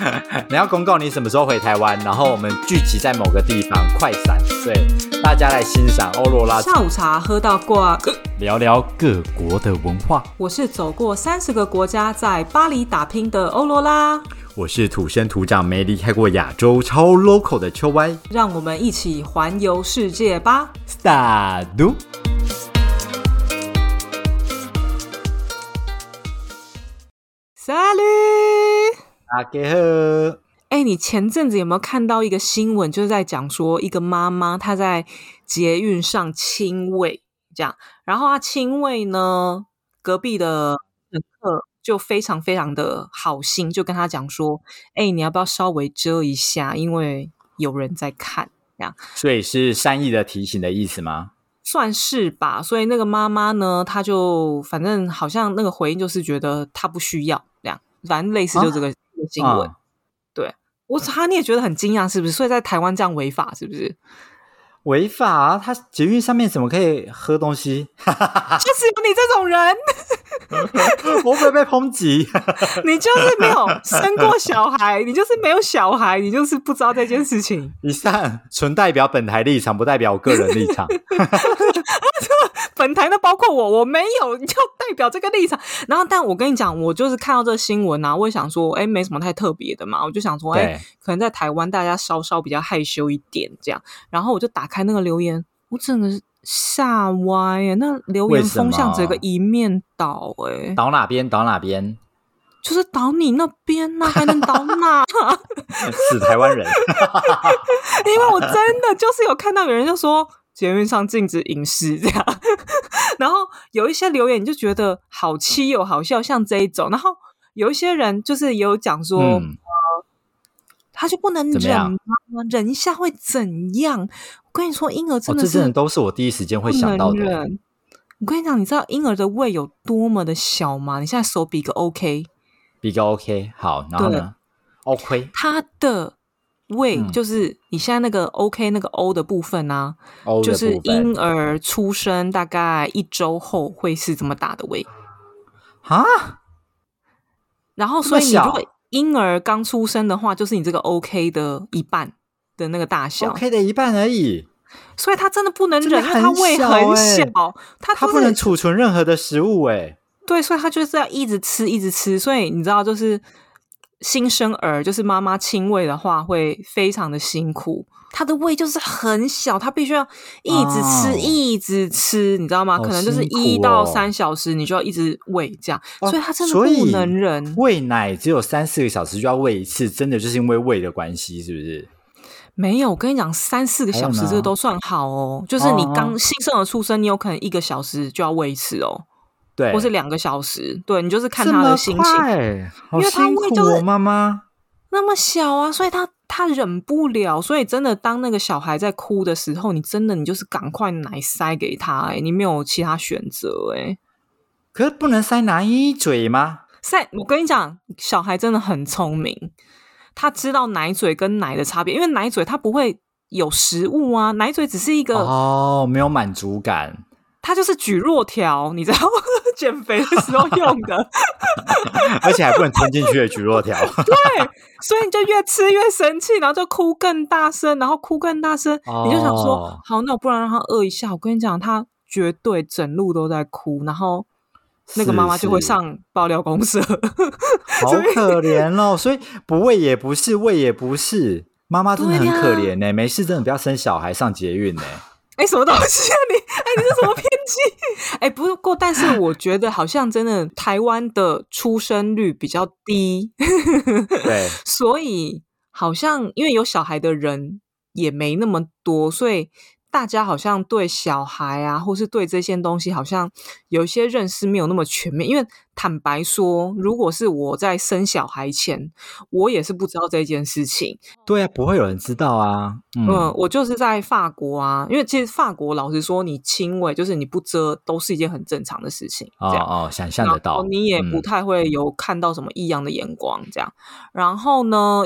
你要公告你什么时候回台湾，然后我们聚集在某个地方快闪，对，大家来欣赏欧罗拉，下午茶喝到挂。聊聊各国的文化。我是走过三十个国家，在巴黎打拼的欧罗拉。我是土生土长、没离开过亚洲、超 local 的秋歪。让我们一起环游世界吧！Start。Salut，大家好。哎，你前阵子有没有看到一个新闻，就是在讲说一个妈妈她在捷运上亲喂，这样，然后她亲喂呢，隔壁的乘客就非常非常的好心，就跟她讲说：“哎，你要不要稍微遮一下，因为有人在看。”这样，所以是善意的提醒的意思吗？算是吧。所以那个妈妈呢，她就反正好像那个回应就是觉得她不需要这样。反正类似就这个新闻，对我他你也觉得很惊讶是不是？所以在台湾这样违法是不是？违法啊！他捷运上面怎么可以喝东西？就是有你这种人，我会被抨击。你就是没有生过小孩，你就是没有小孩，你就是不知道这件事情。以上纯代表本台立场，不代表我个人立场。本台的包括我，我没有要代表这个立场。然后，但我跟你讲，我就是看到这个新闻啊，我也想说，哎，没什么太特别的嘛。我就想说，哎，可能在台湾大家稍稍比较害羞一点这样。然后我就打开那个留言，我真的是吓歪耶！那留言风向整个一面倒，哎，倒哪边？倒哪边？就是倒你那边呐，还能倒哪？死台湾人！因为我真的就是有看到有人就说。节目上禁止饮食这样，然后有一些留言你就觉得好气又好笑，像这一种。然后有一些人就是有讲说，他就不能忍吗？忍一下会怎样？我跟你说，婴儿真的是都是我第一时间会想到的。我跟你讲，你知道婴儿的胃有多么的小吗？你现在手比个 OK，比个 OK，好，然后呢？OK，他的。胃就是你现在那个 OK 那个 O 的部分呢，就是婴儿出生大概一周后会是怎么大的胃啊？然后所以你如果婴儿刚出生的话，就是你这个 OK 的一半的那个大小，OK 的一半而已。所以他真的不能忍，因为他胃很小，他他不能储存任何的食物哎。对，所以他就是要一直吃，一直吃。所以你知道就是。新生儿就是妈妈亲喂的话，会非常的辛苦。他的胃就是很小，他必须要一直吃，一直吃，你知道吗？可能就是一到三小时，你就要一直喂这样。所以他真的不能忍。喂奶只有三四个小时就要喂一次，真的就是因为胃的关系，是不是？没有，我跟你讲，三四个小时这个都算好哦。就是你刚新生儿出生，你有可能一个小时就要喂一次哦。对，或是两个小时，对你就是看他的心情，因为他胃就是妈妈。那么小啊，所以他他忍不了，所以真的当那个小孩在哭的时候，你真的你就是赶快奶塞给他，哎，你没有其他选择，哎，可是不能塞奶嘴吗？塞，我跟你讲，小孩真的很聪明，他知道奶嘴跟奶的差别，因为奶嘴他不会有食物啊，奶嘴只是一个哦，没有满足感。他就是举弱条，你知道减肥的时候用的，而且还不能吞进去的举弱条。对，所以你就越吃越生气，然后就哭更大声，然后哭更大声。你就想说，好，那我不然让他饿一下。我跟你讲，他绝对整路都在哭，然后那个妈妈就会上爆料公社，好可怜哦。所以不喂也不是，喂也不是，妈妈真的很可怜呢。没事，真的不要生小孩上捷运呢。哎，什么东西啊你？哎，你是什么偏激？哎，不过，但是我觉得好像真的台湾的出生率比较低，对，所以好像因为有小孩的人也没那么多，所以。大家好像对小孩啊，或是对这些东西，好像有一些认识没有那么全面。因为坦白说，如果是我在生小孩前，我也是不知道这件事情。对啊，不会有人知道啊。嗯，我就是在法国啊，因为其实法国老实说，你亲喂就是你不遮，都是一件很正常的事情。哦哦，想象得到，你也不太会有看到什么异样的眼光这样。然后呢，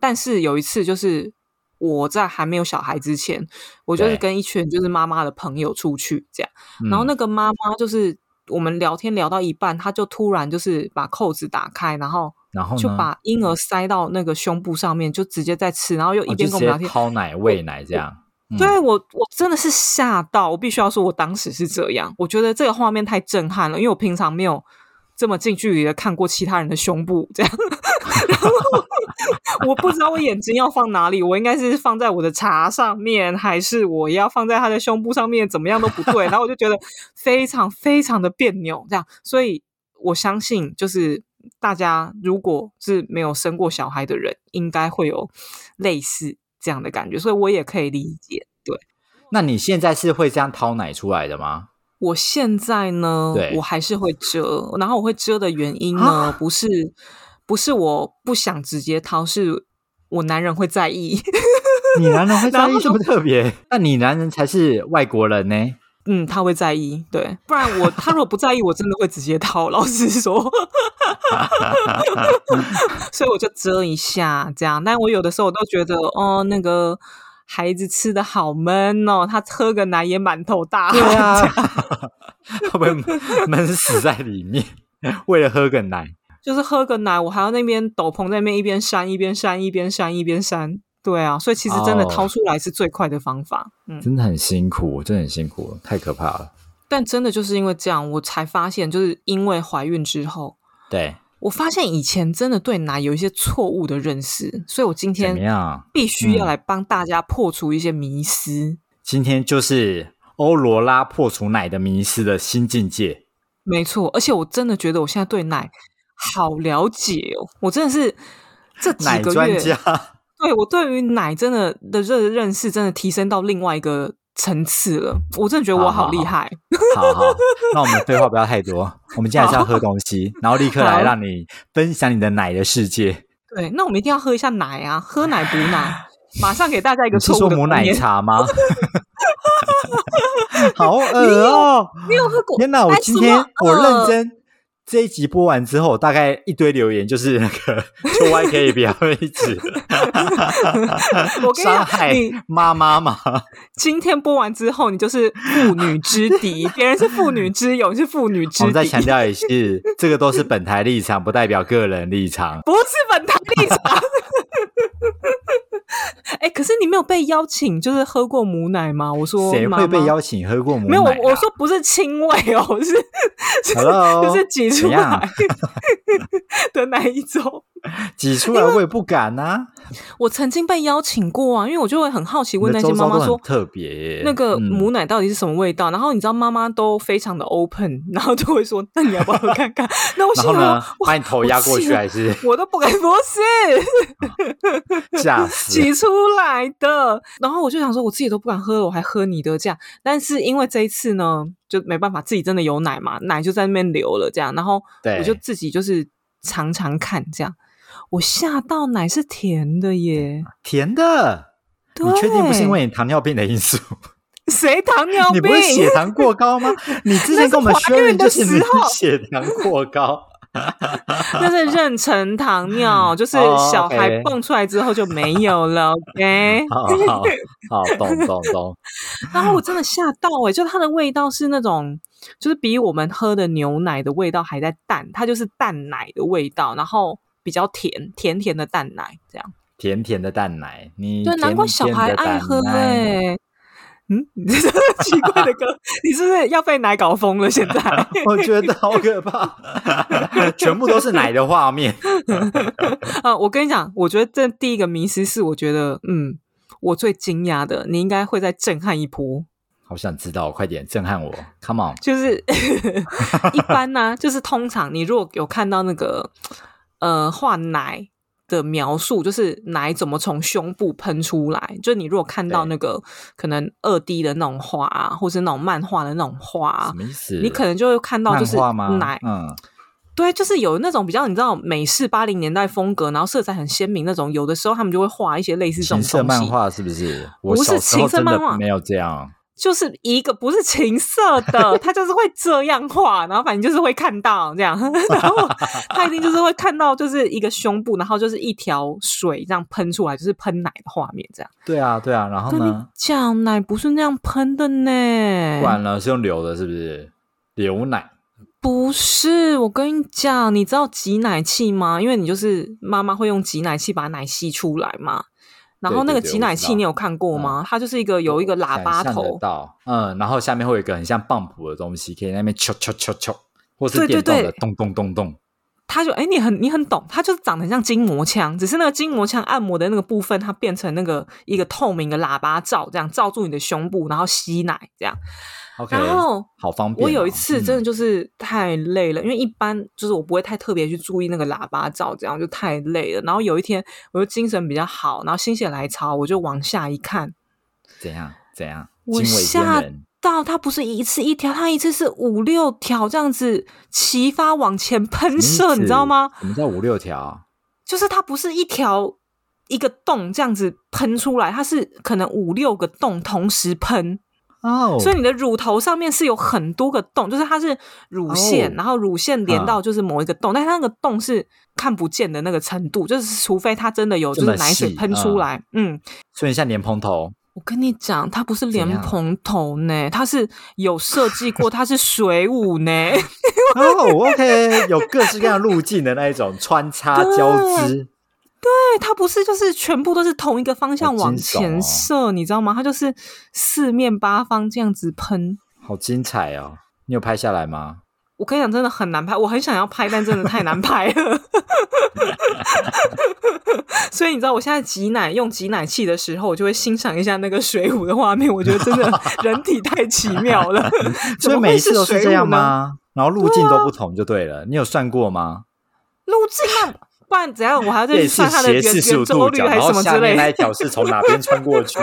但是有一次就是。我在还没有小孩之前，我就是跟一群就是妈妈的朋友出去这样，然后那个妈妈就是我们聊天聊到一半，她就突然就是把扣子打开，然后然后就把婴儿？塞到那个胸部上面，就直接在吃，然后又一边跟我们聊天，掏奶喂奶这样。对我，我真的是吓到，我必须要说，我当时是这样，我觉得这个画面太震撼了，因为我平常没有这么近距离的看过其他人的胸部 这样，然后我不知道我眼睛要放哪里，我应该是放在我的茶上面，还是我要放在他的胸部上面，怎么样都不对，然后我就觉得非常非常的别扭，这样，所以我相信，就是大家如果是没有生过小孩的人，应该会有类似。这样的感觉，所以我也可以理解。对，那你现在是会这样掏奶出来的吗？我现在呢，我还是会遮。然后我会遮的原因呢，不是不是我不想直接掏，是我男人会在意。你男人会 在意这么特别？那你男人才是外国人呢？嗯，他会在意，对，不然我他如果不在意，我真的会直接掏。老实说，所以我就遮一下这样。但我有的时候我都觉得，哦，那个孩子吃的好闷哦，他喝个奶也满头大汗，会不会闷死在里面？为了喝个奶，就是喝个奶，我还要那边斗篷在那边一边扇一边扇一边扇一边扇。对啊，所以其实真的掏出来是最快的方法。嗯，真的很辛苦，真的很辛苦，太可怕了。但真的就是因为这样，我才发现，就是因为怀孕之后，对我发现以前真的对奶有一些错误的认识，所以我今天必须要来帮大家破除一些迷思。今天就是欧罗拉破除奶的迷思的新境界。没错，而且我真的觉得我现在对奶好了解哦，我真的是这几个月。对我对于奶真的的认认识真的提升到另外一个层次了，我真的觉得我好厉害。好好，那我们废话不要太多，我们接下来是要喝东西，然后立刻来让你分享你的奶的世界。对，那我们一定要喝一下奶啊，喝奶补奶，马上给大家一个是说母奶茶吗？好恶哦！没有喝过。天哪，我今天我认真。这一集播完之后，大概一堆留言就是那个 就 Y 可以不要一直 伤害妈妈嘛。今天播完之后，你就是妇女之敌，别人是妇女之友，你是妇女之敌。我们再强调一次，这个都是本台立场，不代表个人立场，不是本台立场。哎，可是你没有被邀请，就是喝过母奶吗？我说谁会被邀请喝过母奶？没有，我说不是亲喂哦，是 就是挤出来 的那一种。挤出来我也不敢呐。我曾经被邀请过啊，因为我就会很好奇问那些妈妈说，特别那个母奶到底是什么味道？然后你知道妈妈都非常的 open，然后就会说，那你要不要喝看看？那我想呢，把你头压过去还是？我都不敢，不是，吓死，挤出来的。然后我就想说，我自己都不敢喝，我还喝你的这样。但是因为这一次呢，就没办法，自己真的有奶嘛，奶就在那边流了这样。然后我就自己就是尝尝看这样。我吓到，奶是甜的耶！甜的，你确定不是因为你糖尿病的因素？谁糖尿病？你不是血糖过高吗？你之前跟我们说孕就是你血糖过高，那是妊娠糖尿，就是小孩蹦出来之后就没有了。OK，好好好，懂懂懂。然后我真的吓到哎，就它的味道是那种，就是比我们喝的牛奶的味道还在淡，它就是淡奶的味道，然后。比较甜甜甜的蛋奶，这样甜甜的蛋奶，你对难怪小孩爱喝哎，嗯，奇怪的歌，你是不是要被奶搞疯了？现在 我觉得好可怕，全部都是奶的画面啊！我跟你讲，我觉得这第一个迷思是，我觉得嗯，我最惊讶的，你应该会再震撼一波。好想知道，快点震撼我，Come on！就是一般呢，就是通常你如果有看到那个。呃，画奶的描述就是奶怎么从胸部喷出来。就你如果看到那个可能二 D 的那种画，啊或是那种漫画的那种画，什么意思？你可能就会看到就是奶，嗯，对，就是有那种比较你知道美式八零年代风格，然后色彩很鲜明那种。有的时候他们就会画一些类似这种色漫画，是不是？不是情色漫画，没有这样。就是一个不是情色的，他就是会这样画，然后反正就是会看到这样，然后他一定就是会看到就是一个胸部，然后就是一条水这样喷出来，就是喷奶的画面这样。对啊，对啊，然后呢？讲奶不是那样喷的呢，完了是用流的，是不是流奶？不是，我跟你讲，你知道挤奶器吗？因为你就是妈妈会用挤奶器把奶吸出来嘛。然后那个挤奶器你有看过吗？它就是一个有一个喇叭头，到嗯，然后下面会有一个很像棒浦的东西，可以那边敲敲敲敲，或是电动的咚咚咚咚。它就哎，你很你很懂，它就是长得像筋膜枪，只是那个筋膜枪按摩的那个部分，它变成那个一个透明的喇叭罩，这样罩住你的胸部，然后吸奶这样。然后好方便。我有一次真的就是太累了，因为一般就是我不会太特别去注意那个喇叭罩，这样就太累了。然后有一天我就精神比较好，然后心血来潮，我就往下一看，怎样怎样？我吓到，它不是一次一条，它一次是五六条这样子齐发往前喷射，你知道吗？什么叫五六条？就是它不是一条一个洞这样子喷出来，它是可能五六个洞同时喷。哦，所以你的乳头上面是有很多个洞，就是它是乳腺，然后乳腺连到就是某一个洞，但它那个洞是看不见的那个程度，就是除非它真的有就是奶水喷出来，嗯，所以像莲蓬头。我跟你讲，它不是莲蓬头呢，它是有设计过，它是水舞呢。哦，OK，有各式各样路径的那一种穿插 交织。对，它不是就是全部都是同一个方向往前射，你知道吗？它就是四面八方这样子喷，好精彩哦！你有拍下来吗？我跟你讲，真的很难拍，我很想要拍，但真的太难拍了。所以你知道，我现在挤奶用挤奶器的时候，我就会欣赏一下那个水舞的画面。我觉得真的 人体太奇妙了，所以每一次都是这样吗？然后路径都不同就对了。你有算过吗？路径？不然怎样？我还要再算它的圆圆周率还是什么之类的？那一条是从哪边穿过去？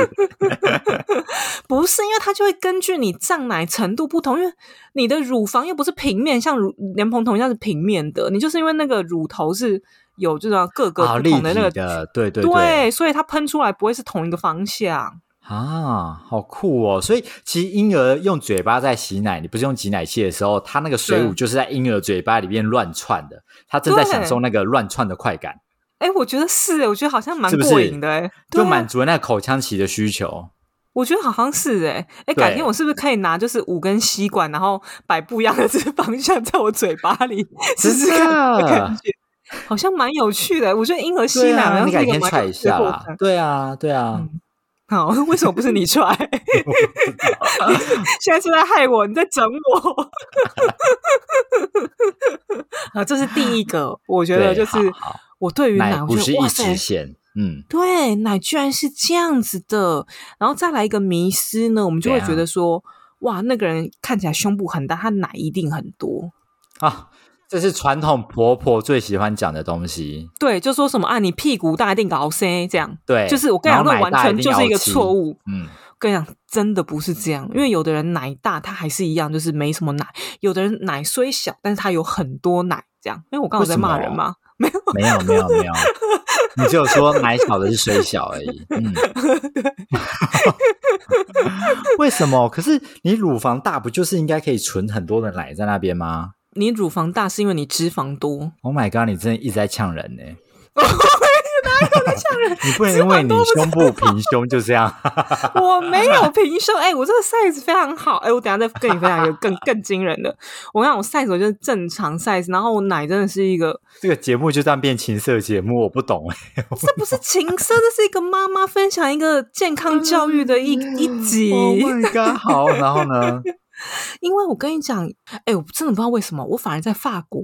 不是，因为它就会根据你胀奶程度不同，因为你的乳房又不是平面，像乳莲蓬头一样是平面的。你就是因为那个乳头是有这种各个不同的那个，对对对，所以它喷出来不会是同一个方向。啊，好酷哦！所以其实婴儿用嘴巴在吸奶，你不是用挤奶器的时候，它那个水舞就是在婴儿嘴巴里面乱窜的，他正在享受那个乱窜的快感。哎，我觉得是，我觉得好像蛮过瘾的，哎，就满足了那个口腔期的需求。我觉得好像是，哎，哎，改天我是不是可以拿就是五根吸管，然后摆不一样的这个方向在我嘴巴里试试看？感觉好像蛮有趣的。我觉得婴儿吸奶，你改天踹一下啦。对啊，对啊。好，为什么不是你踹？现在是在害我，你在整我。啊，这是第一个，我觉得就是我对于奶，不是一直线，嗯，对，奶居然是这样子的。然后再来一个迷失呢，我们就会觉得说，哇，那个人看起来胸部很大，他奶一定很多啊。这是传统婆婆最喜欢讲的东西。对，就说什么啊，你屁股大一定搞 C 这样。对，就是我跟你讲，那完全就是一个错误。嗯，跟你讲，真的不是这样。因为有的人奶大，他还是一样，就是没什么奶；有的人奶虽小，但是他有很多奶，这样。因为我刚刚在骂人吗？没有，没有，没有，没有。你只有说奶小的是虽小而已。嗯。为什么？可是你乳房大，不就是应该可以存很多的奶在那边吗？你乳房大是因为你脂肪多。Oh my god！你真的一直在呛人呢。哪有在呛人？你不能因为你胸部平胸就这样。我没有平胸，哎，我这个 size 非常好。哎，我等下再跟你分享一个更更惊人的。我讲我 size 我就是正常 size，然后我奶真的是一个。这个节目就这样变情色节目，我不懂哎。这不是情色，这是一个妈妈分享一个健康教育的一一集。Oh my god！好，然后呢？因为我跟你讲，哎，我真的不知道为什么，我反而在法国，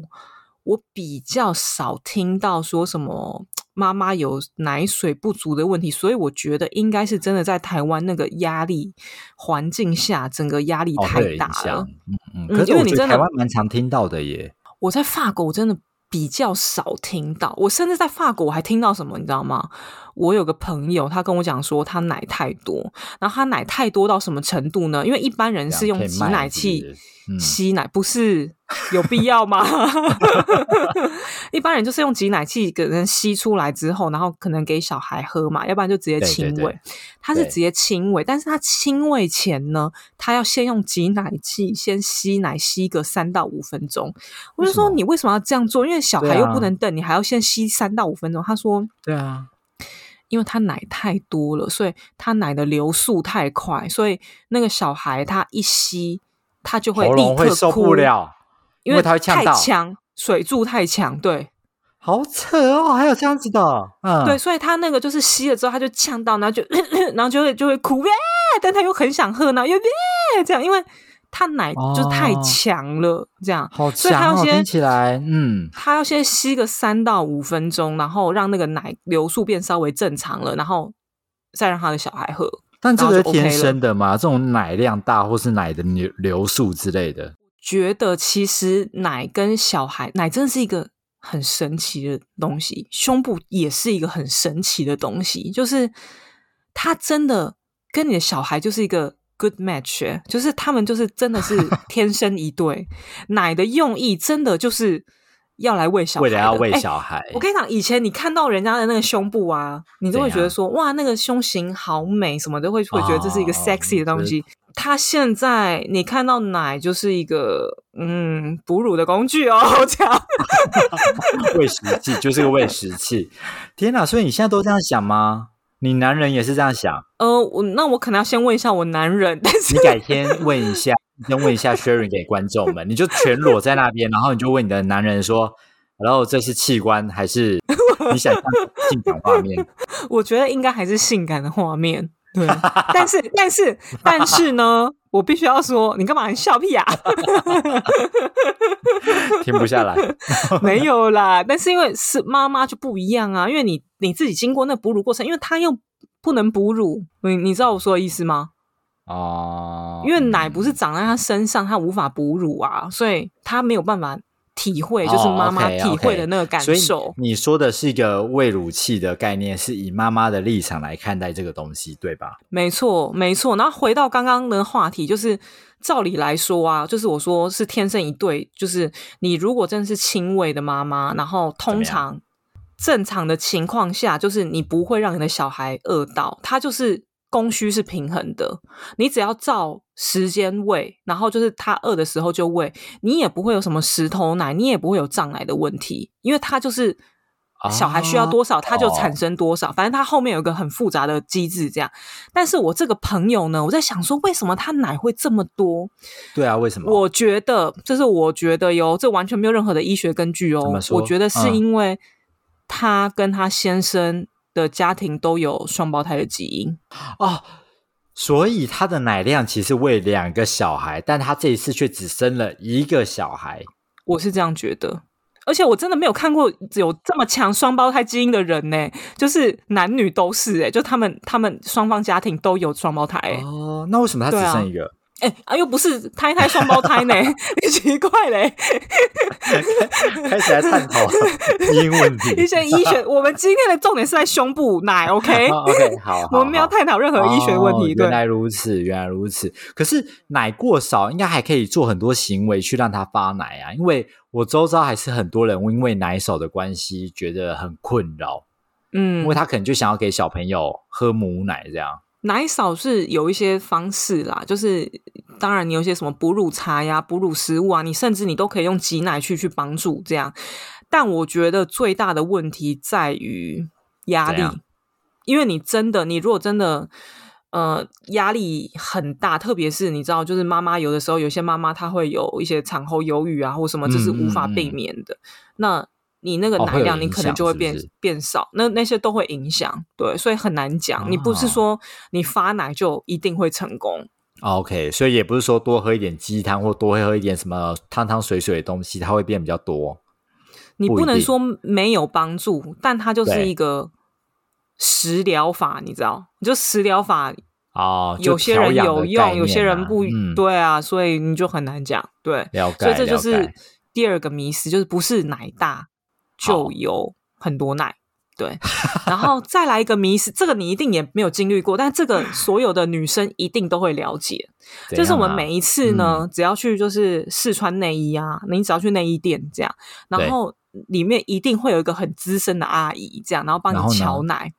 我比较少听到说什么妈妈有奶水不足的问题，所以我觉得应该是真的在台湾那个压力环境下，整个压力太大了。嗯嗯，可是因为你真的台湾蛮常听到的耶。我在法国我真的。比较少听到，我甚至在法国我还听到什么，你知道吗？我有个朋友，他跟我讲说，他奶太多，然后他奶太多到什么程度呢？因为一般人是用挤奶器吸奶，不是。有必要吗？一般人就是用挤奶器给人吸出来之后，然后可能给小孩喝嘛，要不然就直接亲喂。他是直接亲喂，但是他亲喂前呢，他要先用挤奶器先吸奶吸个三到五分钟。我就说你为什么要这样做？因为小孩又不能等，你还要先吸三到五分钟。他说：对啊，因为他奶太多了，所以他奶的流速太快，所以那个小孩他一吸，他就会立刻受不了。因为他会呛到，水柱太强，对，好扯哦，还有这样子的，嗯，对，所以他那个就是吸了之后，他就呛到，然后就 然后就会就会哭，但他又很想喝呢，又耶这样，因为。他奶就太强了，这样，所以他要先起来，嗯，他要先吸个三到五分钟，然后让那个奶流速变稍微正常了，然后再让他的小孩喝。但这个是天生的吗？这种奶量大或是奶的流流速之类的？觉得其实奶跟小孩奶真的是一个很神奇的东西，胸部也是一个很神奇的东西，就是它真的跟你的小孩就是一个。Good match，就是他们就是真的是天生一对，奶的用意真的就是要来喂小孩，为了要喂小孩。我跟你讲，以前你看到人家的那个胸部啊，你都会觉得说哇，那个胸型好美，什么都会会觉得这是一个 sexy 的东西。他现在你看到奶就是一个嗯哺乳的工具哦，这样 喂食器就是个喂食器。天哪，所以你现在都这样想吗？你男人也是这样想？呃，我那我可能要先问一下我男人，但是你改天问一下，先问一下 sharing 给观众们，你就全裸在那边，然后你就问你的男人说，然后这是器官还是你想看性感画面？我觉得应该还是性感的画面。对，但是但是但是呢，我必须要说，你干嘛笑屁啊？停不下来，没有啦。但是因为是妈妈就不一样啊，因为你你自己经过那哺乳过程，因为他又不能哺乳，你你知道我说的意思吗？哦，因为奶不是长在他身上，他无法哺乳啊，所以他没有办法。体会就是妈妈体会的那个感受。你说的是一个喂乳器的概念，是以妈妈的立场来看待这个东西，对吧？没错，没错。然后回到刚刚的话题，就是照理来说啊，就是我说是天生一对，就是你如果真的是亲喂的妈妈，然后通常正常的情况下，就是你不会让你的小孩饿到，他就是。供需是平衡的，你只要照时间喂，然后就是他饿的时候就喂，你也不会有什么石头奶，你也不会有胀奶的问题，因为他就是小孩需要多少，他就产生多少，反正他后面有一个很复杂的机制这样。但是我这个朋友呢，我在想说，为什么他奶会这么多？对啊，为什么？我觉得这是我觉得哟，这完全没有任何的医学根据哦。我觉得是因为他跟她先生。的家庭都有双胞胎的基因哦，所以她的奶量其实喂两个小孩，但她这一次却只生了一个小孩。我是这样觉得，而且我真的没有看过有这么强双胞胎基因的人呢，就是男女都是哎，就他们他们双方家庭都有双胞胎哦。那为什么她只生一个？哎啊，又不是胎胎双胞胎呢，你 奇怪嘞！开始来探讨 基因问题，一些医学。我们今天的重点是在胸部奶，OK？OK，好，我们没有探讨任何医学问题。原来如此，原来如此。可是奶过少，应该还可以做很多行为去让它发奶啊。因为我周遭还是很多人因为奶少的关系觉得很困扰，嗯，因为他可能就想要给小朋友喝母奶这样。奶少是有一些方式啦，就是当然你有些什么哺乳茶呀、哺乳食物啊，你甚至你都可以用挤奶去去帮助这样。但我觉得最大的问题在于压力，因为你真的，你如果真的呃压力很大，特别是你知道，就是妈妈有的时候有些妈妈她会有一些产后忧郁啊，或什么，这是无法避免的。那你那个奶量，你可能就会变变少，那那些都会影响，对，所以很难讲。你不是说你发奶就一定会成功？OK，所以也不是说多喝一点鸡汤或多喝一点什么汤汤水水的东西，它会变比较多。你不能说没有帮助，但它就是一个食疗法，你知道？就食疗法哦，有些人有用，有些人不对啊，所以你就很难讲。对，所以这就是第二个迷思，就是不是奶大。就有很多奶，对，然后再来一个迷思，这个你一定也没有经历过，但这个 所有的女生一定都会了解，就是我们每一次呢，只要去就是试穿内衣啊，你只要去内衣店这样，然后里面一定会有一个很资深的阿姨这样，然后帮你瞧奶。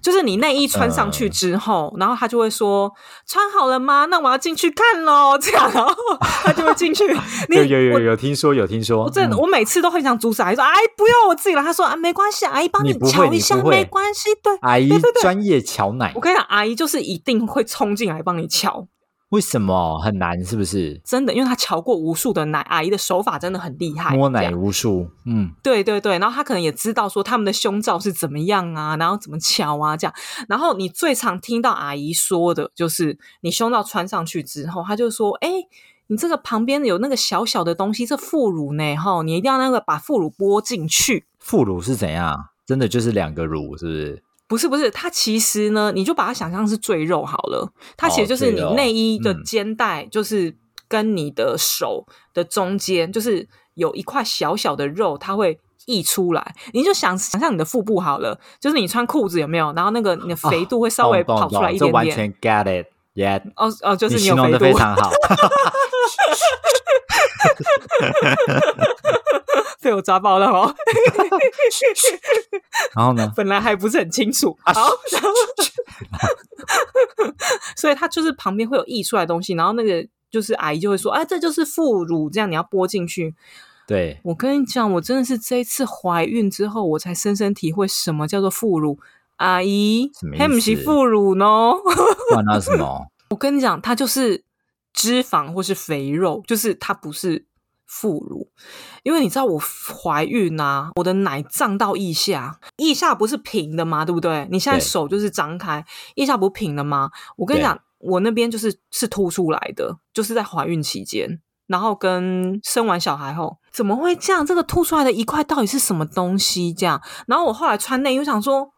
就是你内衣穿上去之后，然后他就会说：“穿好了吗？那我要进去看喽。”这样，然后他就会进去。有有有有听说有听说。我真的，我每次都很想阻止阿姨说：“阿姨不用我自己了。”他说：“啊，没关系，阿姨帮你瞧一下，没关系。”对，阿姨专业瞧奶。我跟你讲，阿姨就是一定会冲进来帮你瞧。为什么很难？是不是真的？因为他瞧过无数的奶，阿姨的手法真的很厉害，摸奶无数。嗯，对对对。然后他可能也知道说他们的胸罩是怎么样啊，然后怎么瞧啊这样。然后你最常听到阿姨说的就是，你胸罩穿上去之后，他就说：“哎，你这个旁边有那个小小的东西，这副乳呢？哈，你一定要那个把副乳拨进去。副乳是怎样？真的就是两个乳，是不是？”不是不是，它其实呢，你就把它想象是赘肉好了。它其实就是你内衣的肩带，就是跟你的手的中间，就是有一块小小的肉，它会溢出来。你就想想象你的腹部好了，就是你穿裤子有没有？然后那个你的肥度会稍微跑出来一点点。完全 get it，yeah。哦哦，就是你形容的非常好。被我抓爆了哦，然后呢？本来还不是很清楚，好，所以它就是旁边会有溢出来东西，然后那个就是阿姨就会说：“哎，这就是副乳，这样你要拨进去。”对，我跟你讲，我真的是这一次怀孕之后，我才深深体会什么叫做副乳。阿姨，还不是副乳呢？管它什么？我跟你讲，它就是脂肪或是肥肉，就是它不是。副乳，因为你知道我怀孕呐，我的奶胀到腋下，腋下不是平的吗？对不对？你现在手就是张开，腋下不平的吗？我跟你讲，我那边就是是凸出来的，就是在怀孕期间，然后跟生完小孩后，怎么会这样？这个凸出来的一块到底是什么东西？这样，然后我后来穿内衣，我想说。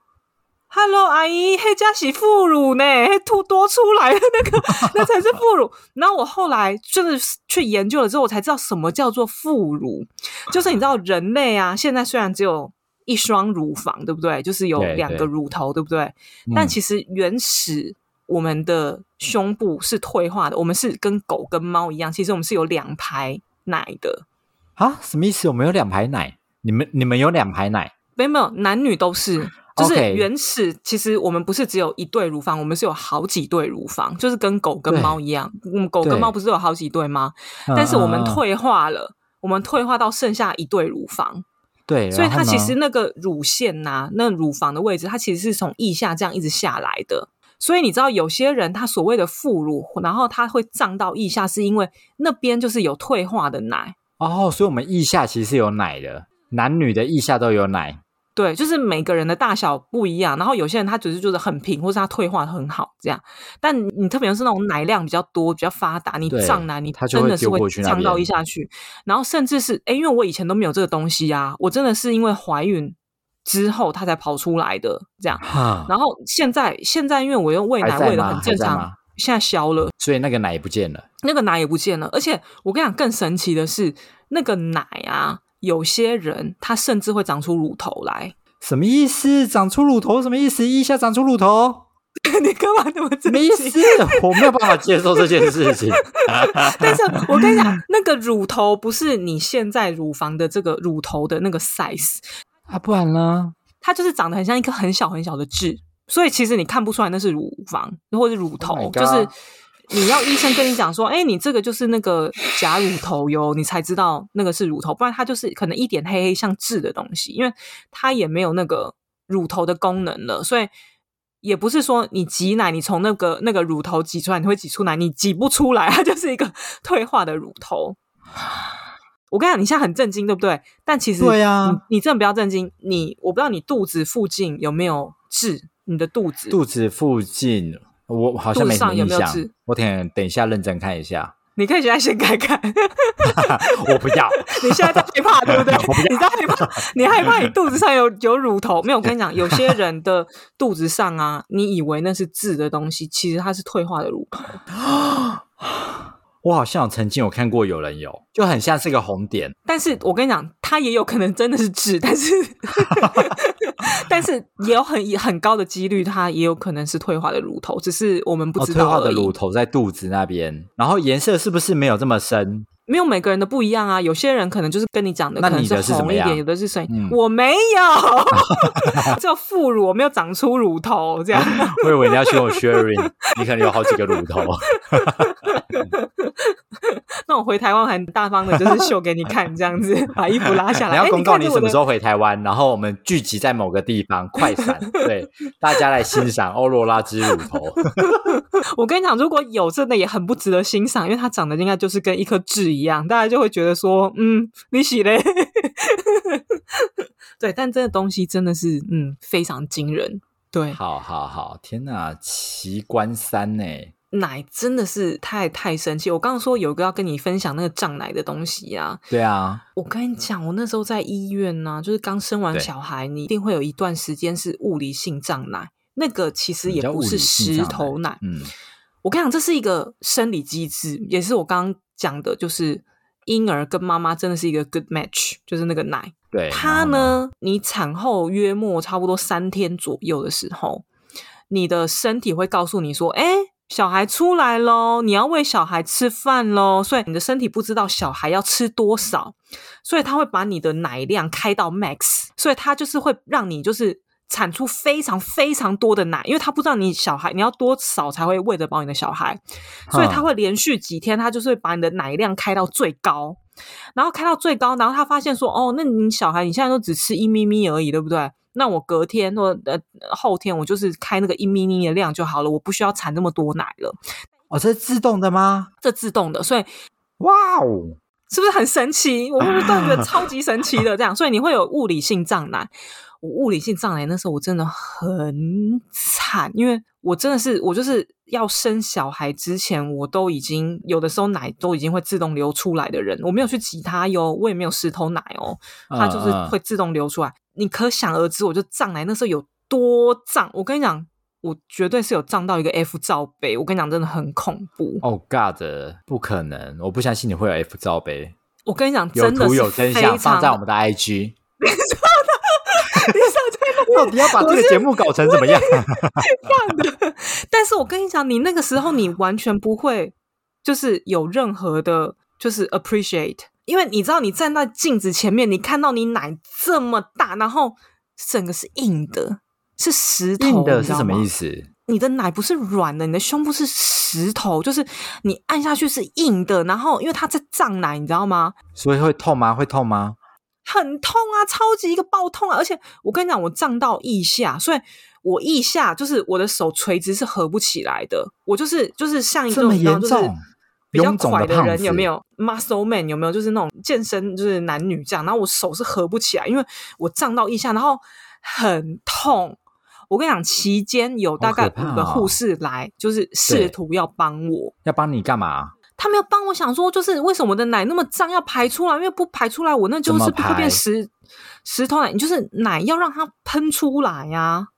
Hello，阿姨，黑加洗副乳呢？黑吐多出来的那个，那才是副乳。然后我后来真的去研究了之后，我才知道什么叫做副乳。就是你知道，人类啊，现在虽然只有一双乳房，对不对？就是有两个乳头，对不对？但其实原始我们的胸部是退化的，我们是跟狗跟猫一样，其实我们是有两排奶的啊？什么意思？我们有两排奶？你们你们有两排奶？没有没有，男女都是。就是原始，其实我们不是只有一对乳房，我们是有好几对乳房，就是跟狗跟猫一样。嗯，狗跟猫不是有好几对吗？但是我们退化了，我们退化到剩下一对乳房。对，所以它其实那个乳腺呐，那乳房的位置，它其实是从腋下这样一直下来的。所以你知道，有些人他所谓的副乳，然后他会胀到腋下，是因为那边就是有退化的奶。哦，所以我们腋下其实是有奶的，男女的腋下都有奶。对，就是每个人的大小不一样，然后有些人他只是就是很平，或是他退化很好这样。但你特别是那种奶量比较多、比较发达，你胀奶，你真的是会胀到一下去。然后甚至是哎，因为我以前都没有这个东西啊，我真的是因为怀孕之后它才跑出来的这样。然后现在现在因为我用喂奶喂的很正常，现在消了，所以那个奶也不见了，那个奶也不见了。而且我跟你讲，更神奇的是那个奶啊。有些人他甚至会长出乳头来，什么意思？长出乳头什么意思？一下长出乳头，你干嘛那么什么意思？我没有办法接受这件事情。但是我跟你讲，那个乳头不是你现在乳房的这个乳头的那个 size 啊，不然呢？它就是长得很像一颗很小很小的痣，所以其实你看不出来那是乳房或者乳头，就是。你要医生跟你讲说，哎，你这个就是那个假乳头哟，你才知道那个是乳头，不然它就是可能一点黑黑像痣的东西，因为它也没有那个乳头的功能了，所以也不是说你挤奶，你从那个那个乳头挤出来，你会挤出奶，你挤不出来，它就是一个 退化的乳头。我跟你讲，你现在很震惊，对不对？但其实对呀，你真的不要震惊。你我不知道你肚子附近有没有痣，你的肚子肚子附近。我好像没什么印象，我等等一下认真看一下。你可以 现在先看看，我不要。你现在在害怕对不对？你在害怕，你害怕你肚子上有有乳头？没有，我跟你讲，有些人的肚子上啊，你以为那是痣的东西，其实它是退化的乳头。我好像曾经有看过有人有，就很像是个红点。但是我跟你讲，它也有可能真的是痣，但是 但是也有很很高的几率，它也有可能是退化的乳头，只是我们不知道。退化的乳头在肚子那边，然后颜色是不是没有这么深？没有每个人的不一样啊，有些人可能就是跟你讲的，可能是红一点，有的是深。我没有，只有副乳，我没有长出乳头这样。我以为你要请我 sharing，你可能有好几个乳头。那我回台湾很大方的，就是秀给你看，这样子 把衣服拉下来。你要公告你什么时候？候回台湾，然后我们聚集在某个地方，快闪，对大家来欣赏欧罗拉之乳头。我跟你讲，如果有真的也很不值得欣赏，因为它长得应该就是跟一颗痣一样，大家就会觉得说，嗯，你洗嘞。对，但这个东西真的是，嗯，非常惊人。对，好好好，天哪，奇观三呢？奶真的是太太神奇。我刚刚说有一个要跟你分享那个胀奶的东西啊。对啊，我跟你讲，我那时候在医院呢、就是刚生完小孩，你一定会有一段时间是物理性胀奶，那个其实也不是石头奶。嗯，我跟你讲，这是一个生理机制，也是我刚刚讲的，就是婴儿跟妈妈真的是一个 good match，就是那个奶。对。它？呢，你产后约莫差不多三天左右的时候，你的身体会告诉你说：“哎，小孩出来喽，你要喂小孩吃饭喽。”所以你的身体不知道小孩要吃多少，所以他会把你的奶量开到 max，所以他就是会让你就是。产出非常非常多的奶，因为他不知道你小孩你要多少才会喂得饱你的小孩，所以他会连续几天，他就是会把你的奶量开到最高，然后开到最高，然后他发现说，哦，那你小孩你现在都只吃一咪咪而已，对不对？那我隔天或呃后天我就是开那个一咪咪的量就好了，我不需要产那么多奶了，哦，这是自动的吗？这自动的，所以哇哦，是不是很神奇？我是不是都觉得超级神奇的这样，所以你会有物理性胀奶。我物理性胀奶那时候我真的很惨，因为我真的是我就是要生小孩之前，我都已经有的时候奶都已经会自动流出来的人，我没有去挤它哟，我也没有石头奶哦，它就是会自动流出来。你可想而知，我就胀奶那时候有多胀。我跟你讲，我绝对是有胀到一个 F 罩杯。我跟你讲，真的很恐怖。Oh God，不可能！我不相信你会有 F 罩杯，我跟你讲，有真的有真非相，放常在我们的 IG。到底要把这个节目搞成怎么样？但是我跟你讲，你那个时候你完全不会，就是有任何的，就是 appreciate，因为你知道你站在镜子前面，你看到你奶这么大，然后整个是硬的，是石头，硬的是什么意？思？你的奶不是软的，你的胸部是石头，就是你按下去是硬的，然后因为它在胀奶，你知道吗？所以会痛吗？会痛吗？很痛啊，超级一个爆痛啊！而且我跟你讲，我胀到腋下，所以我腋下就是我的手垂直是合不起来的。我就是就是像一个就是严重？比较臃肿的人有没有？muscle man 有没有？就是那种健身就是男女这样，然后我手是合不起来，因为我胀到腋下，然后很痛。我跟你讲，期间有大概五个护士来，就是试图要帮我。要帮你干嘛？他们要帮我想说，就是为什么我的奶那么脏，要排出来？因为不排出来，我那就是会变排石石头奶。你就是奶要让它喷出来呀、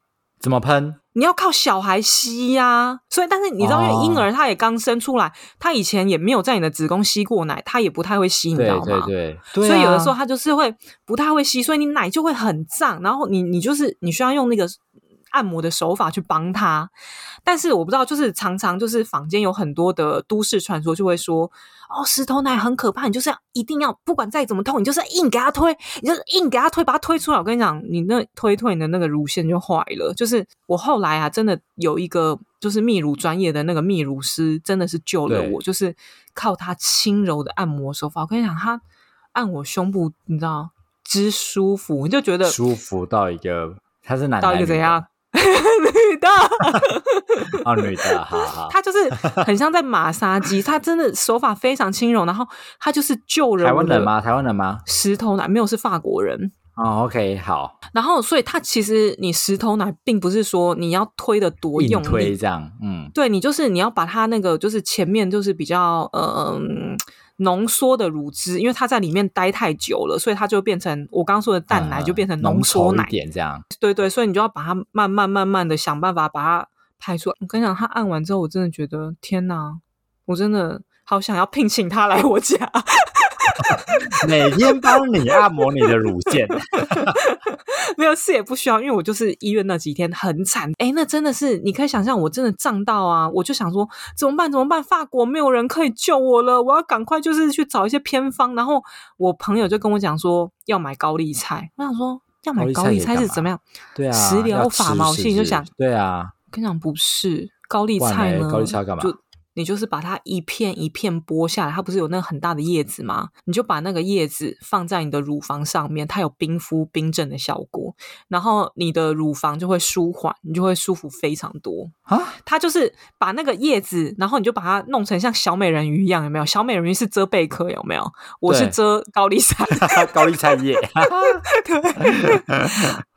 怎么喷？你要靠小孩吸呀、所以，但是你知道，因为婴哦儿他也刚生出来，他以前也没有在你的子宫吸过奶，他也不太会吸，你知对道吗？对对，对所以有的时候啊他就是会不太会吸，所以你奶就会很胀，然后你你就是你需要用那个按摩的手法去帮他。但是我不知道，就是常常就是坊间有很多的都市传说，就会说哦，石头奶很可怕，你就是要一定要不管再怎么痛，你就是硬给他推，你就是硬给他推，把他推出来。我跟你讲，你那推推你的那个乳腺就坏了。就是我后来啊，真的有一个就是泌乳专业的那个泌乳师，真的是救了我，就是靠他轻柔的按摩手法。我跟你讲，他按我胸部，你知道之舒服，你就觉得舒服到一个，他是男到一个怎样？女的，哦，女的，好好。他就是很像在马杀鸡，她真的手法非常轻柔，然后她就是救人台湾人吗？台湾人吗？石头奶，没有是法国人。哦，OK，好，然后，所以他其实你石头奶并不是说你要推的多用力，推这样，嗯，对你就是你要把它那个就是前面就是比较呃浓缩的乳汁，因为它在里面待太久了，所以它就变成我刚刚说的淡奶嗯就变成浓浓缩奶点这样。对对，所以你就要把它慢慢慢慢的想办法把它排出来。我跟你讲，他按完之后，我真的觉得天哪，我真的好想要聘请他来我家。每天帮你按摩你的乳腺，没有事也不需要，因为我就是医院那几天很惨。哎，那真的是你可以想象，我真的胀到啊！我就想说怎么办？怎么办？法国没有人可以救我了，我要赶快就是去找一些偏方。然后我朋友就跟我讲说要买高丽菜，我想说要买高丽菜是怎么样？对啊，食疗法嘛我心里就想对啊，我跟你讲不是高丽菜呢，高丽菜干嘛就你就是把它一片一片剥下来，它不是有那个很大的叶子吗？你就把那个叶子放在你的乳房上面，它有冰敷冰镇的效果，然后你的乳房就会舒缓，你就会舒服非常多啊！它就是把那个叶子，然后你就把它弄成像小美人鱼一样，有没有？小美人鱼是遮贝壳，有没有？我是遮高丽菜，高丽菜叶。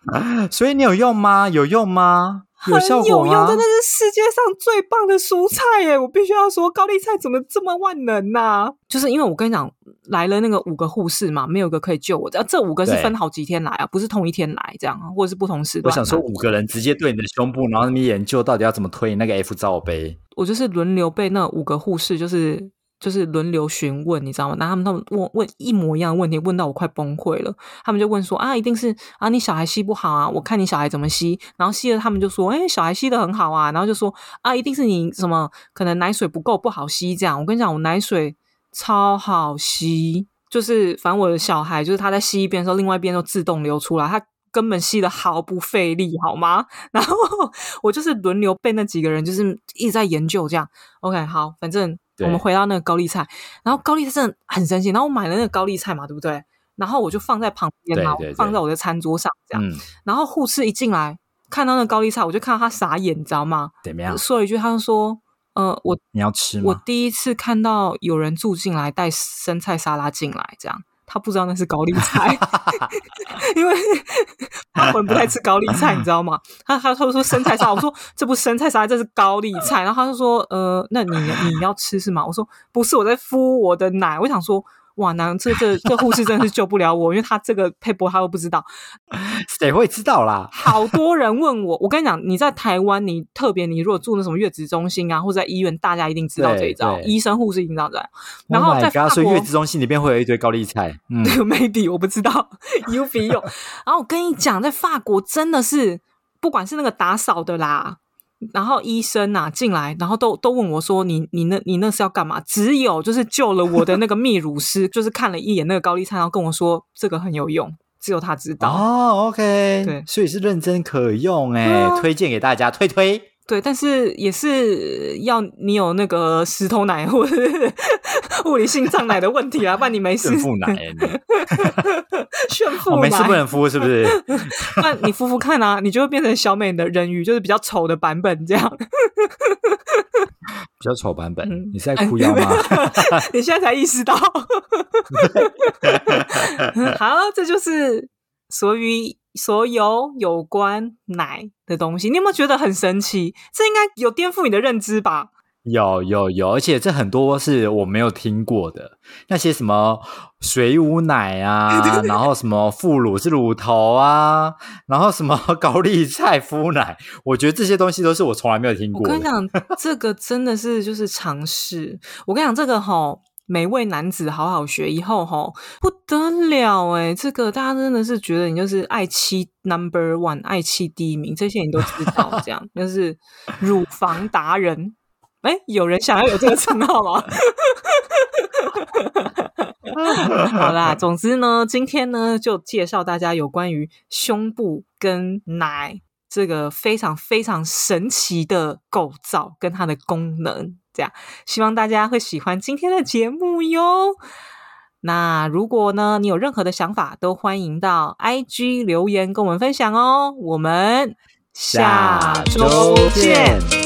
所以你有用吗？有用吗？有效果吗？真的是世界上最棒的蔬菜耶！我必须要说，高丽菜怎么这么万能呢？就是因为我跟你讲，来了那个五个护士嘛，没有一个可以救我。这这五个是分好几天来啊，不是同一天来这样，或者是不同时段。我想说，五个人直接对你的胸部，然后那边研究到底要怎么推那个 F 罩杯。我就是轮流被那五个护士，就是。就是轮流询问，你知道吗？那他们他们问问一模一样的问题，问到我快崩溃了。他们就问说啊，一定是啊，你小孩吸不好啊？我看你小孩怎么吸，然后吸了，他们就说，哎，小孩吸的很好啊。然后就说啊，一定是你什么可能奶水不够不好吸这样。我跟你讲，我奶水超好吸，就是反正我的小孩就是他在吸一边的时候，另外一边都自动流出来，他根本吸的毫不费力，好吗？然后我就是轮流被那几个人就是一直在研究这样。OK，好，反正。我们回到那个高丽菜，然后高丽菜真的很神奇。然后我买了那个高丽菜嘛，对不对？然后我就放在旁边嘛，放在我的餐桌上这样。然后护士一进来，看到那个高丽菜，我就看到他傻眼，你知道吗？怎么样？说一句，他就说：“呃，我你要吃吗？”我第一次看到有人住进来带生菜沙拉进来，这样。他不知道那是高丽菜，因为他们不太吃高丽菜，你知道吗？他他他说生菜沙，我说这不生菜沙，这是高丽菜。然后他就说，呃，那你你要吃是吗？我说不是，我在敷我的奶。我想说。哇，那这这这护士真的是救不了我，因为他这个配播他都不知道，谁会知道啦？好多人问我，我跟你讲，你在台湾，你特别你如果住那什么月子中心啊，或者在医院，大家一定知道这一招，医生护士一定知道的。然后在法国，月子中心里面会有一堆高丽菜，对，maybe 我不知道有没有。然后我跟你讲，在法国真的是，不管是那个打扫的啦。然后医生呐进来，然后都都问我说：“你你那你那是要干嘛？”只有就是救了我的那个泌乳师，就是看了一眼那个高丽菜，然后跟我说这个很有用，只有他知道。哦，OK，对，所以是认真可用哎，推荐给大家推推。对，但是也是要你有那个石头奶或者物理性胀奶的问题啊，不然你没事。炫富奶，炫富奶，没事不能敷是不是？那你敷敷看啊，你就会变成小美的人鱼，就是比较丑的版本这样。比较丑版本，你是在哭腰吗？你现在才意识到。好，这就是所以。所有有关奶的东西，你有没有觉得很神奇？这应该有颠覆你的认知吧？有有有，而且这很多是我没有听过的，那些什么水母奶啊，然后什么副乳是乳头啊，然后什么高丽菜敷奶，我觉得这些东西都是我从来没有听过。我跟你讲，这个真的是就是尝试。我跟你讲，这个哈。每位男子好好学，以后哈不得了哎！这个大家真的是觉得你就是爱妻 number one，爱妻第一名，这些你都知道，这样 就是乳房达人。哎，有人想要有这个称号吗？好啦，总之呢，今天呢就介绍大家有关于胸部跟奶这个非常非常神奇的构造跟它的功能。这样，希望大家会喜欢今天的节目哟。那如果呢，你有任何的想法，都欢迎到 IG 留言跟我们分享哦。我们下周见。